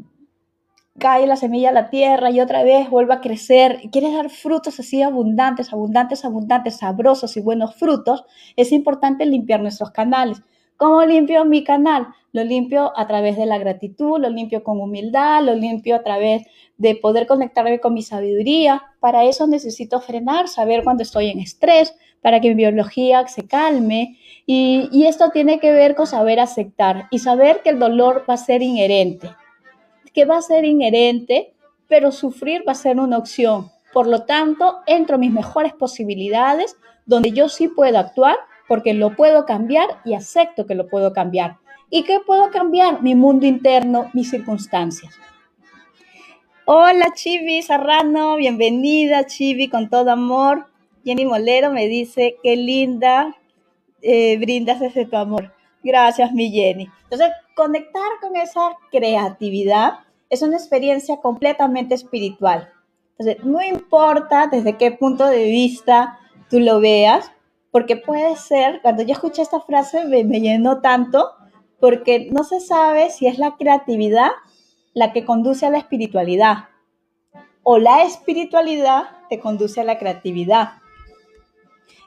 cae la semilla a la tierra y otra vez vuelva a crecer, quieres dar frutos así abundantes, abundantes, abundantes, sabrosos y buenos frutos, es importante limpiar nuestros canales. ¿Cómo limpio mi canal? Lo limpio a través de la gratitud, lo limpio con humildad, lo limpio a través de poder conectarme con mi sabiduría. Para eso necesito frenar, saber cuando estoy en estrés, para que mi biología se calme. Y, esto tiene que ver con saber aceptar y saber que el dolor va a ser inherente, que va a ser inherente, pero sufrir va a ser una opción. Por lo tanto, entro mis mejores posibilidades, donde yo sí puedo actuar porque lo puedo cambiar y acepto que lo puedo cambiar. ¿Y qué puedo cambiar? Mi mundo interno, mis circunstancias. Hola Chivi Serrano, bienvenida Chivi con todo amor. Jenny Molero me dice, qué linda eh, brindas ese tu amor. Gracias, mi Jenny. Entonces, conectar con esa creatividad es una experiencia completamente espiritual. Entonces, no importa desde qué punto de vista tú lo veas, porque puede ser, cuando yo escuché esta frase me, llenó tanto, porque no se sabe si es la creatividad la que conduce a la espiritualidad o la espiritualidad te conduce a la creatividad.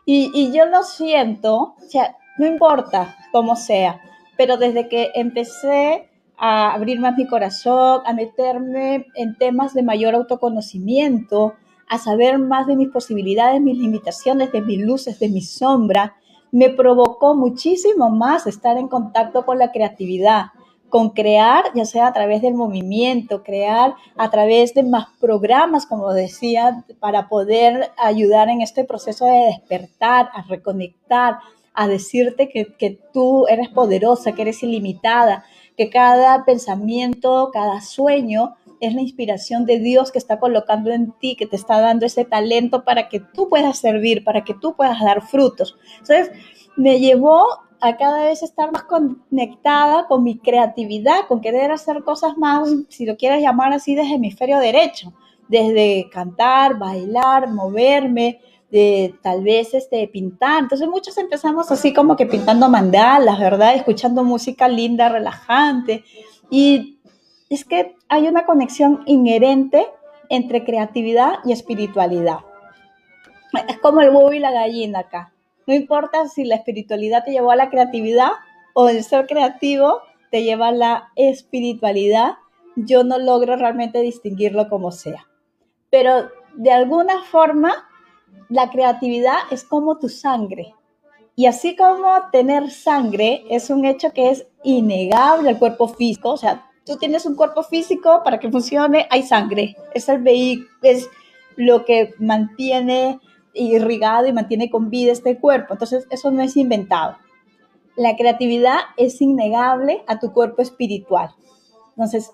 Y, y yo lo siento, o sea, no importa cómo sea, pero desde que empecé a abrir más mi corazón, a meterme en temas de mayor autoconocimiento, a saber más de mis posibilidades, mis limitaciones, de mis luces, de mis sombras, me provocó muchísimo más estar en contacto con la creatividad, con crear, ya sea a través del movimiento, crear a través de más programas, como decía, para poder ayudar en este proceso de despertar, a reconectar, a decirte que, que tú eres poderosa, que eres ilimitada, que cada pensamiento, cada sueño es la inspiración de Dios que está colocando en ti, que te está dando ese talento para que tú puedas servir, para que tú puedas dar frutos. Entonces, me llevó a cada vez estar más conectada con mi creatividad, con querer hacer cosas más, si lo quieres llamar así, desde hemisferio derecho, desde cantar, bailar, moverme, de tal vez este, pintar. Entonces muchos empezamos así como que pintando mandalas, ¿verdad? Escuchando música linda, relajante. Y es que hay una conexión inherente entre creatividad y espiritualidad. Es como el huevo y la gallina acá. No importa si la espiritualidad te llevó a la creatividad o el ser creativo te lleva a la espiritualidad. Yo no logro realmente distinguirlo como sea. Pero de alguna forma, la creatividad es como tu sangre. Y así como tener sangre es un hecho que es innegable al cuerpo físico, o sea, tú tienes un cuerpo físico, para que funcione hay sangre, es el vehículo, es lo que mantiene irrigado y mantiene con vida este cuerpo. Entonces, eso no es inventado. La creatividad es innegable a tu cuerpo espiritual. Entonces,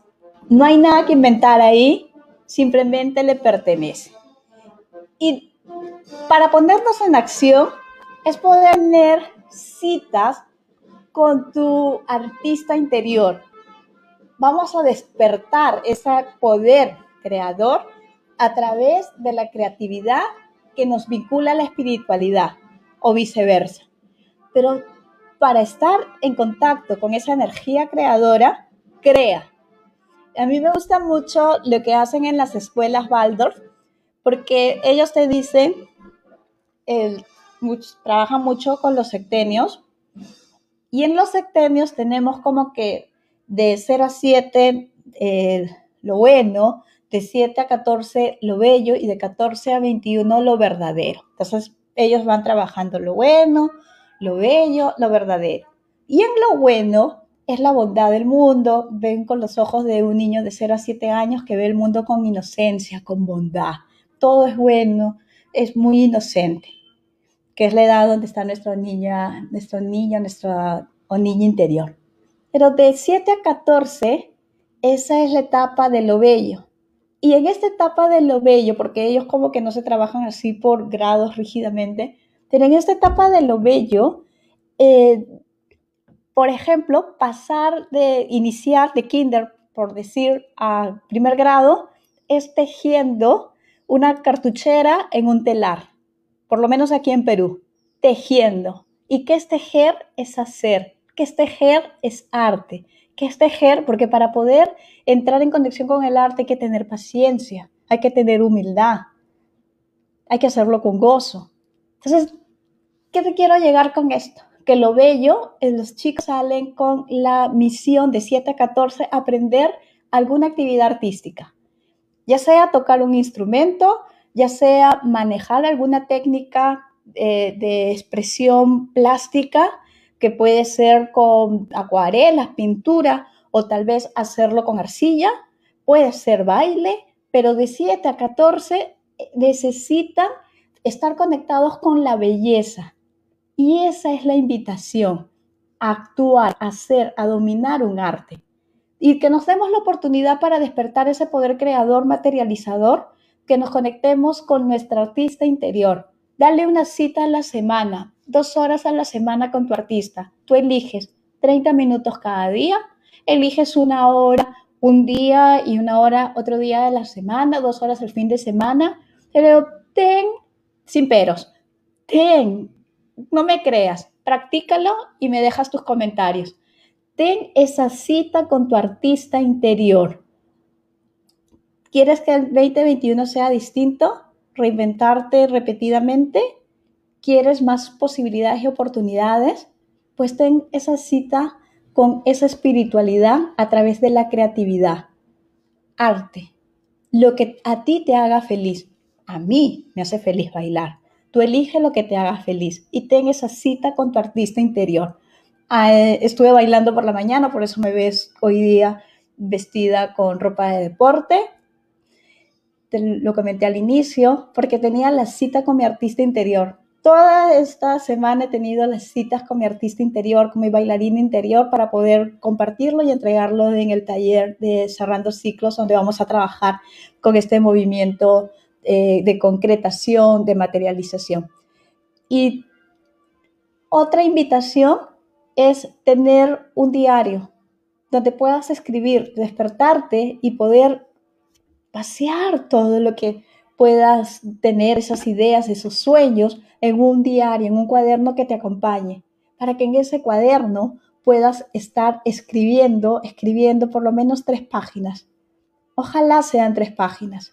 no hay nada que inventar ahí, simplemente le pertenece. Y para ponernos en acción es poder tener citas con tu artista interior, vamos a despertar ese poder creador a través de la creatividad que nos vincula a la espiritualidad o viceversa. Pero para estar en contacto con esa energía creadora, crea. A mí me gusta mucho lo que hacen en las escuelas Waldorf, porque ellos te dicen, trabajan mucho con los sectenios, y en los sectenios tenemos como que de 0 a 7 eh, lo bueno, de 7 a 14 lo bello y de 14 a 21 lo verdadero. Entonces ellos van trabajando lo bueno, lo bello, lo verdadero. Y en lo bueno es la bondad del mundo. Ven con los ojos de un niño de 0 a 7 años que ve el mundo con inocencia, con bondad. Todo es bueno, es muy inocente, que es la edad donde está nuestro niño, nuestro niño, nuestro o niña interior. Pero de 7 a 14, esa es la etapa de lo bello. Y en esta etapa de lo bello, porque ellos como que no se trabajan así por grados rígidamente, pero en esta etapa de lo bello, eh, por ejemplo, pasar de iniciar de kinder, por decir, a primer grado, es tejiendo una cartuchera en un telar, por lo menos aquí en Perú, tejiendo. ¿Y qué es tejer? Es hacer, que es tejer es arte, que es tejer, porque para poder entrar en conexión con el arte hay que tener paciencia, hay que tener humildad, hay que hacerlo con gozo. Entonces, ¿qué te quiero llegar con esto? Que lo bello, es los chicos salen con la misión de 7 a 14, aprender alguna actividad artística, ya sea tocar un instrumento, ya sea manejar alguna técnica eh, de expresión plástica, que puede ser con acuarelas, pintura o tal vez hacerlo con arcilla, puede ser baile, pero de 7 a 14 eh, necesitan estar conectados con la belleza. Y esa es la invitación, actuar, a hacer, a dominar un arte. Y que nos demos la oportunidad para despertar ese poder creador, materializador, que nos conectemos con nuestro artista interior. Dale una cita a la semana, dos horas a la semana con tu artista. Tú eliges 30 minutos cada día, eliges una hora un día y una hora otro día de la semana, dos horas el fin de semana, pero ten, sin peros, ten, no me creas, practícalo y me dejas tus comentarios. Ten esa cita con tu artista interior. ¿Quieres que el 2021 sea distinto? ¿Reinventarte repetidamente? ¿Quieres más posibilidades y oportunidades? Pues ten esa cita con esa espiritualidad a través de la creatividad. Arte. Lo que a ti te haga feliz. A mí me hace feliz bailar. Tú elige lo que te haga feliz y ten esa cita con tu artista interior. Ah, eh, estuve bailando por la mañana, por eso me ves hoy día vestida con ropa de deporte. Te lo comenté al inicio, porque tenía la cita con mi artista interior. Toda esta semana he tenido las citas con mi artista interior, con mi bailarina interior, para poder compartirlo y entregarlo en el taller de Cerrando Ciclos, donde vamos a trabajar con este movimiento eh, de concretación, de materialización. Y otra invitación es tener un diario donde puedas escribir, despertarte y poder pasear todo lo que puedas tener, esas ideas, esos sueños en un diario, en un cuaderno que te acompañe, para que en ese cuaderno puedas estar escribiendo, escribiendo por lo menos tres páginas. Ojalá sean tres páginas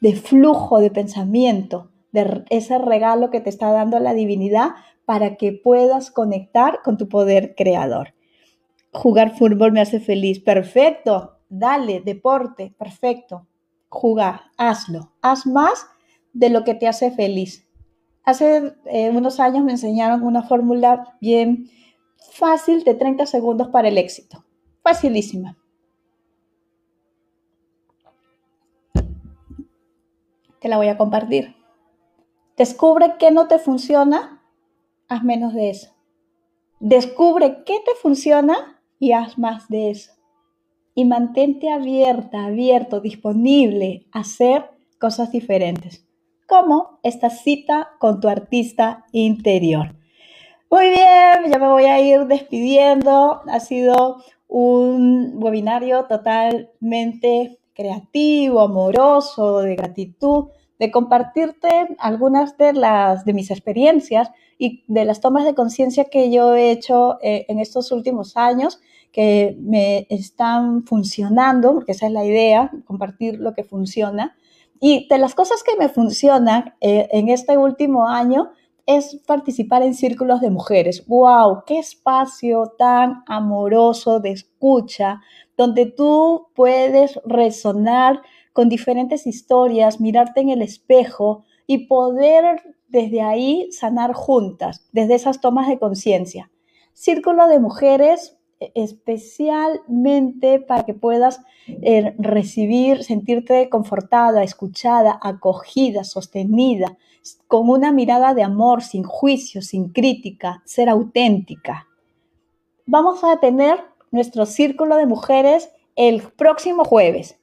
de flujo de pensamiento, de ese regalo que te está dando la divinidad para que puedas conectar con tu poder creador. Jugar fútbol me hace feliz. Perfecto. Dale, deporte. Perfecto. Jugar. Hazlo. Haz más de lo que te hace feliz. Hace eh, unos años me enseñaron una fórmula bien fácil de 30 segundos para el éxito. Facilísima. Te la voy a compartir. Descubre qué no te funciona, haz menos de eso. Descubre qué te funciona y haz más de eso. Y mantente abierta, abierto, disponible a hacer cosas diferentes como esta cita con tu artista interior. Muy bien, ya me voy a ir despidiendo. Ha sido un webinario totalmente creativo, amoroso, de gratitud, de compartirte algunas de las de mis experiencias y de las tomas de conciencia que yo he hecho eh, en estos últimos años que me están funcionando, porque esa es la idea, compartir lo que funciona y de las cosas que me funcionan eh, en este último año es participar en círculos de mujeres. ¡Wow! ¡Qué espacio tan amoroso de escucha, donde tú puedes resonar con diferentes historias, mirarte en el espejo y poder desde ahí sanar juntas, desde esas tomas de conciencia. Círculo de mujeres especialmente para que puedas eh, recibir, sentirte confortada, escuchada, acogida, sostenida, con una mirada de amor, sin juicio, sin crítica, ser auténtica. Vamos a tener nuestro círculo de mujeres el próximo jueves.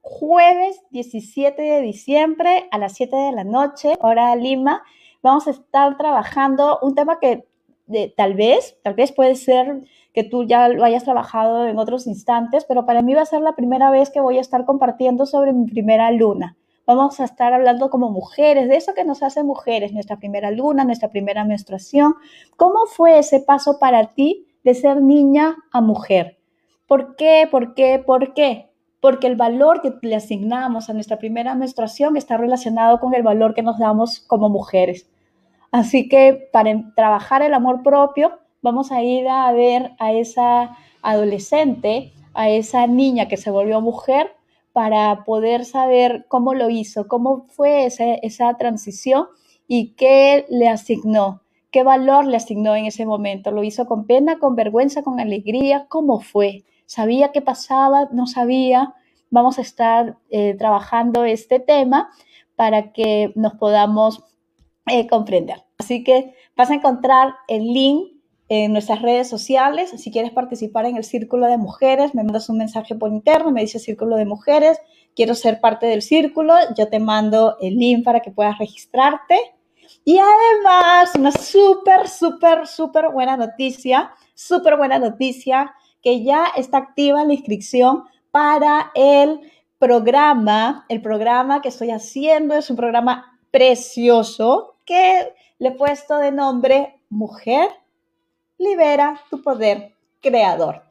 Jueves 17 de diciembre a las 7 de la noche, hora Lima. Vamos a estar trabajando un tema que tal vez, tal vez puede ser que tú ya lo hayas trabajado en otros instantes, pero para mí va a ser la primera vez que voy a estar compartiendo sobre mi primera luna. Vamos a estar hablando como mujeres, de eso que nos hace mujeres, nuestra primera luna, nuestra primera menstruación. ¿Cómo fue ese paso para ti de ser niña a mujer? ¿Por qué? ¿Por qué? ¿Por qué? Porque el valor que le asignamos a nuestra primera menstruación está relacionado con el valor que nos damos como mujeres. Así que para trabajar el amor propio, vamos a ir a ver a esa adolescente, a esa niña que se volvió mujer, para poder saber cómo lo hizo, cómo fue esa, transición y qué le asignó, qué valor le asignó en ese momento. ¿Lo hizo con pena, con vergüenza, con alegría? ¿Cómo fue? ¿Sabía qué pasaba? ¿No sabía? Vamos a estar eh, trabajando este tema para que nos podamos eh, comprender. Así que vas a encontrar el link en nuestras redes sociales. Si quieres participar en el Círculo de Mujeres, me mandas un mensaje por interno, me dice Círculo de Mujeres, quiero ser parte del círculo, yo te mando el link para que puedas registrarte. Y además, una súper, súper, súper buena noticia, súper buena noticia, que ya está activa la inscripción para el programa. El programa que estoy haciendo es un programa precioso que le he puesto de nombre Mujer, libera tu poder creador.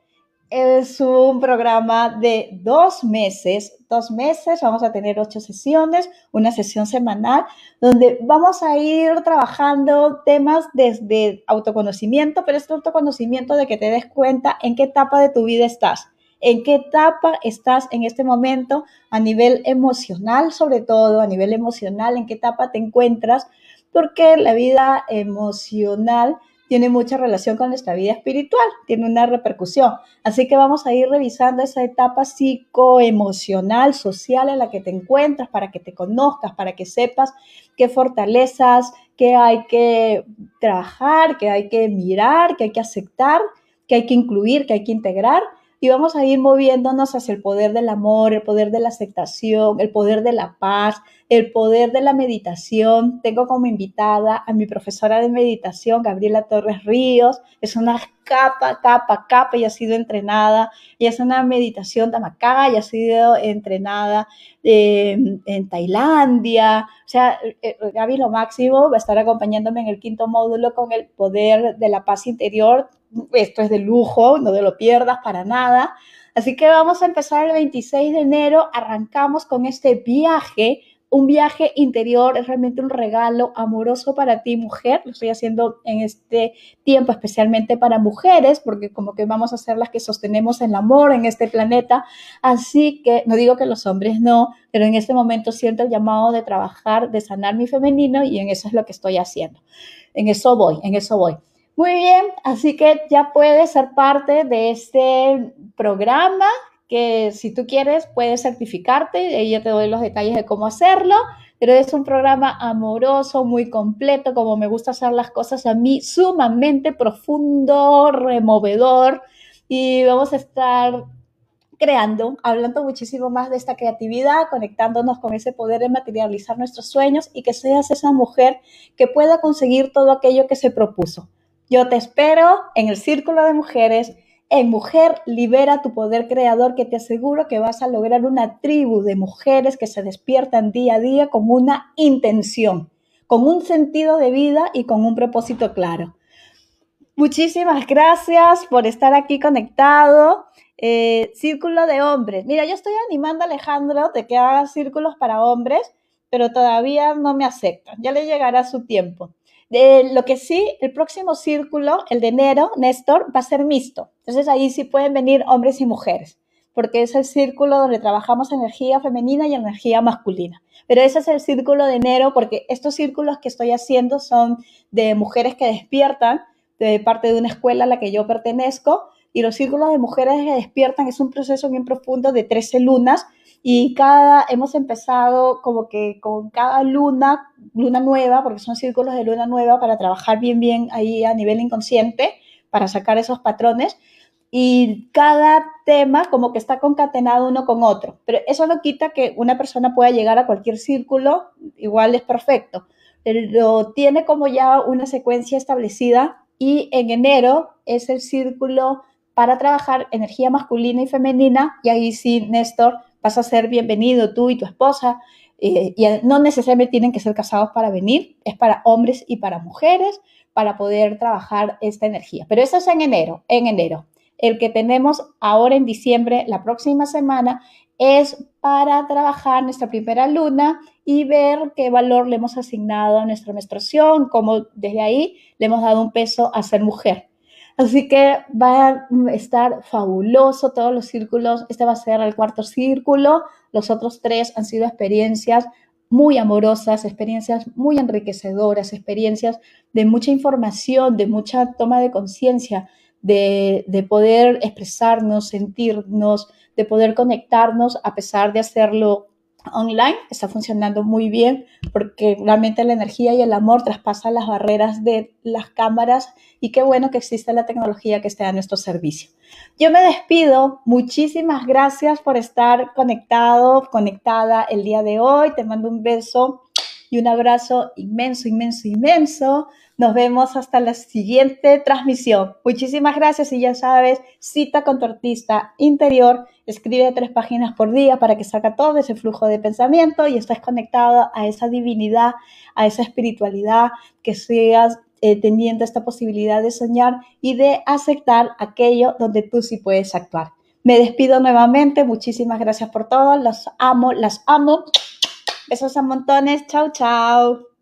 Es un programa de dos meses, dos meses, vamos a tener ocho sesiones, una sesión semanal, donde vamos a ir trabajando temas desde autoconocimiento, pero este autoconocimiento de que te des cuenta en qué etapa de tu vida estás, en qué etapa estás en este momento a nivel emocional, sobre todo a nivel emocional, en qué etapa te encuentras, porque la vida emocional tiene mucha relación con nuestra vida espiritual, tiene una repercusión. Así que vamos a ir revisando esa etapa psicoemocional, social en la que te encuentras para que te conozcas, para que sepas qué fortalezas, qué hay que trabajar, qué hay que mirar, qué hay que aceptar, qué hay que incluir, qué hay que integrar y vamos a ir moviéndonos hacia el poder del amor, el poder de la aceptación, el poder de la paz, el poder de la meditación. Tengo como invitada a mi profesora de meditación, Gabriela Torres Ríos. Es una capa, capa, capa y ha sido entrenada. Y es una meditación tamacá y ha sido entrenada em, en Tailandia. O sea, eh, eh, Gaby lo máximo va a estar acompañándome en el quinto módulo con el poder de la paz interior esto es de lujo, no te lo pierdas para nada. Así que vamos a empezar el 26 de enero, arrancamos con este viaje, un viaje interior, es realmente un regalo amoroso para ti, mujer. Lo estoy haciendo en este tiempo especialmente para mujeres, porque como que vamos a ser las que sostenemos el amor en este planeta. Así que no digo que los hombres no, pero en este momento siento el llamado de trabajar, de sanar mi femenino y en eso es lo que estoy haciendo. En eso voy, en eso voy. Muy bien, así que ya puedes ser parte de este programa que si tú quieres puedes certificarte, ahí ya te doy los detalles de cómo hacerlo, pero es un programa amoroso, muy completo, como me gusta hacer las cosas a mí, sumamente profundo, removedor y vamos a estar creando, hablando muchísimo más de esta creatividad, conectándonos con ese poder de materializar nuestros sueños y que seas esa mujer que pueda conseguir todo aquello que se propuso. Yo te espero en el Círculo de Mujeres, en Mujer Libera tu Poder Creador, que te aseguro que vas a lograr una tribu de mujeres que se despiertan día a día con una intención, con un sentido de vida y con un propósito claro. Muchísimas gracias por estar aquí conectado. Eh, círculo de hombres. Mira, yo estoy animando a Alejandro de que haga círculos para hombres, pero todavía no me aceptan. Ya le llegará su tiempo lo que sí, el próximo círculo, el de enero, Néstor, va a ser mixto. Entonces ahí sí pueden venir hombres y mujeres, porque es el círculo donde trabajamos energía femenina y energía masculina. Pero ese es el círculo de enero, porque estos círculos que estoy haciendo son de mujeres que despiertan, de parte de una escuela a la que yo pertenezco, y los círculos de mujeres que despiertan es un proceso bien profundo de 13 lunas y cada, hemos empezado como que con cada luna, luna nueva, porque son círculos de luna nueva para trabajar bien, bien ahí a nivel inconsciente, para sacar esos patrones. Y cada tema como que está concatenado uno con otro. Pero eso no quita que una persona pueda llegar a cualquier círculo, igual es perfecto. Pero tiene como ya una secuencia establecida y en enero es el círculo para trabajar energía masculina y femenina. Y ahí sí, Néstor, vas a ser bienvenido tú y tu esposa. Eh, y no necesariamente tienen que ser casados para venir, es para hombres y para mujeres para poder trabajar esta energía. Pero eso es en enero, en enero. El que tenemos ahora en diciembre, la próxima semana, es para trabajar nuestra primera luna y ver qué valor le hemos asignado a nuestra menstruación, cómo desde ahí le hemos dado un peso a ser mujer. Así que va a estar fabuloso todos los círculos. Este va a ser el cuarto círculo. Los otros tres han sido experiencias muy amorosas, experiencias muy enriquecedoras, experiencias de mucha información, de mucha toma de conciencia, de, de, poder expresarnos, sentirnos, de poder conectarnos a pesar de hacerlo online está funcionando muy bien porque realmente la energía y el amor traspasan las barreras de las cámaras y qué bueno que existe la tecnología que esté a nuestro servicio. Yo me despido, muchísimas gracias por estar conectado, conectada el día de hoy, te mando un beso y un abrazo inmenso, inmenso, inmenso. Nos vemos hasta la siguiente transmisión. Muchísimas gracias y ya sabes, cita con tu artista interior, escribe tres páginas por día para que saca todo ese flujo de pensamiento y estés conectado a esa divinidad, a esa espiritualidad, que seas eh, teniendo esta posibilidad de soñar y de aceptar aquello donde tú sí puedes actuar. Me despido nuevamente, muchísimas gracias por todo, los amo, las amo. Besos a montones, chao, chao.